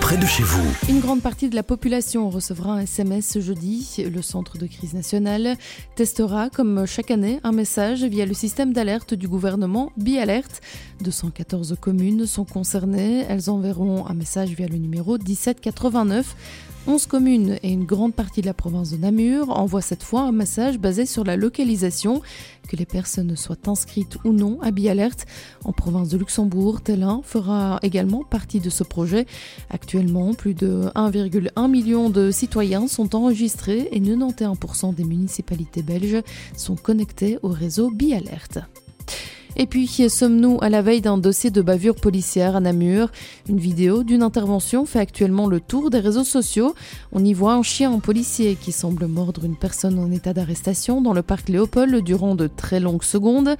près de chez vous. Une grande partie de la population recevra un SMS ce jeudi. Le Centre de crise nationale testera, comme chaque année, un message via le système d'alerte du gouvernement BiAlert. 214 communes sont concernées. Elles enverront un message via le numéro 1789. 11 communes et une grande partie de la province de Namur envoient cette fois un message basé sur la localisation, que les personnes soient inscrites ou non à BiAlert. En province de Luxembourg, Tellin fera également partie de ce projet. Actuellement, plus de 1,1 million de citoyens sont enregistrés et 91% des municipalités belges sont connectées au réseau BiAlert. Et puis, sommes-nous à la veille d'un dossier de bavure policière à Namur? Une vidéo d'une intervention fait actuellement le tour des réseaux sociaux. On y voit un chien policier qui semble mordre une personne en état d'arrestation dans le parc Léopold durant de très longues secondes.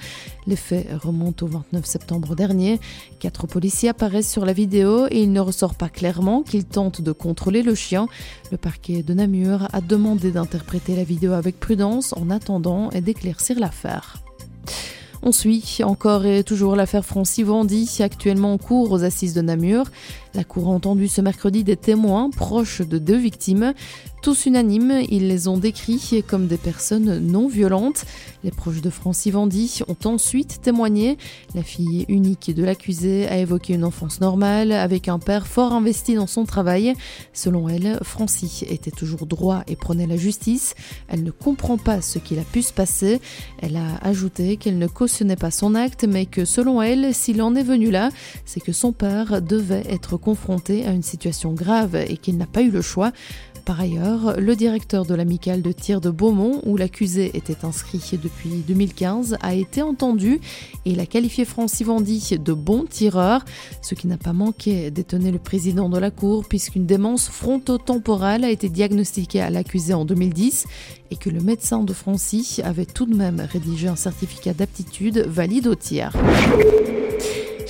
Les faits remontent au 29 septembre dernier. Quatre policiers apparaissent sur la vidéo et il ne ressort pas clairement qu'ils tentent de contrôler le chien. Le parquet de Namur a demandé d'interpréter la vidéo avec prudence en attendant et d'éclaircir l'affaire. On suit encore et toujours l'affaire Francis Vandy, actuellement en cours aux assises de Namur. La Cour a entendu ce mercredi des témoins proches de deux victimes. Tous unanimes, ils les ont décrits comme des personnes non violentes. Les proches de Francis Vandy ont ensuite témoigné. La fille unique de l'accusé a évoqué une enfance normale avec un père fort investi dans son travail. Selon elle, Francis était toujours droit et prenait la justice. Elle ne comprend pas ce qu'il a pu se passer. Elle a ajouté qu'elle ne cautionnait pas son acte, mais que selon elle, s'il en est venu là, c'est que son père devait être confronté à une situation grave et qu'il n'a pas eu le choix. Par ailleurs, le directeur de l'amicale de tir de Beaumont, où l'accusé était inscrit depuis 2015, a été entendu et il a qualifié Francis Vandy de bon tireur, ce qui n'a pas manqué d'étonner le président de la Cour puisqu'une démence frontotemporale a été diagnostiquée à l'accusé en 2010 et que le médecin de Francis avait tout de même rédigé un certificat d'aptitude valide au tir.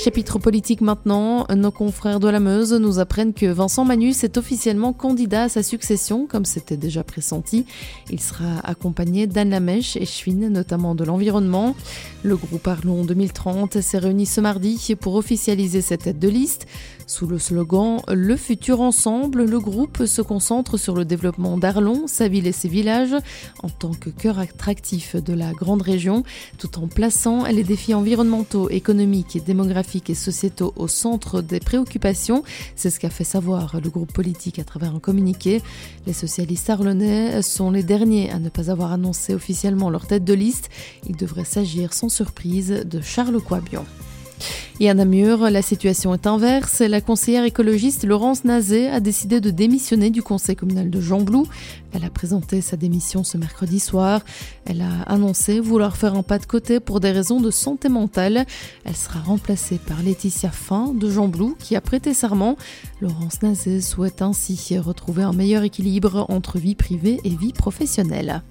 Chapitre politique maintenant, nos confrères de la Meuse nous apprennent que Vincent Manus est officiellement candidat à sa succession, comme c'était déjà pressenti. Il sera accompagné d'Anne Lamèche et Schwinn, notamment de l'environnement. Le groupe Arlon 2030 s'est réuni ce mardi pour officialiser cette tête de liste. Sous le slogan Le futur ensemble, le groupe se concentre sur le développement d'Arlon, sa ville et ses villages, en tant que cœur attractif de la grande région, tout en plaçant les défis environnementaux, économiques, démographiques et sociétaux au centre des préoccupations. C'est ce qu'a fait savoir le groupe politique à travers un communiqué. Les socialistes arlonnais sont les derniers à ne pas avoir annoncé officiellement leur tête de liste. Il devrait s'agir sans surprise de Charles Coabion. Et à Namur, la situation est inverse. La conseillère écologiste Laurence Nazé a décidé de démissionner du conseil communal de Jean-Blou. Elle a présenté sa démission ce mercredi soir. Elle a annoncé vouloir faire un pas de côté pour des raisons de santé mentale. Elle sera remplacée par Laetitia Fin de Jean-Blou qui a prêté serment. Laurence Nazé souhaite ainsi retrouver un meilleur équilibre entre vie privée et vie professionnelle.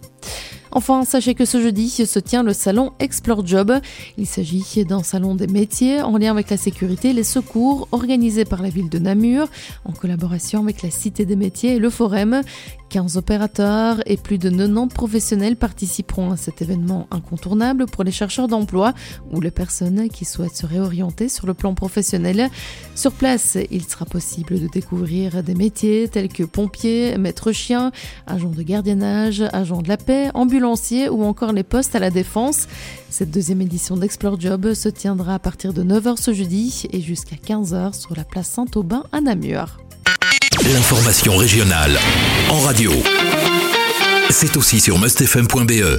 Enfin, sachez que ce jeudi se tient le salon Explore Job. Il s'agit d'un salon des métiers en lien avec la sécurité et les secours organisé par la ville de Namur en collaboration avec la Cité des métiers et le Forum. 15 opérateurs et plus de 90 professionnels participeront à cet événement incontournable pour les chercheurs d'emploi ou les personnes qui souhaitent se réorienter sur le plan professionnel. Sur place, il sera possible de découvrir des métiers tels que pompier, maître chien, agent de gardiennage, agent de la paix, ambulancier ou encore les postes à la défense. Cette deuxième édition d'Explore Job se tiendra à partir de 9h ce jeudi et jusqu'à 15h sur la place Saint-Aubin à Namur. L'information régionale en radio. C'est aussi sur mustfm.be.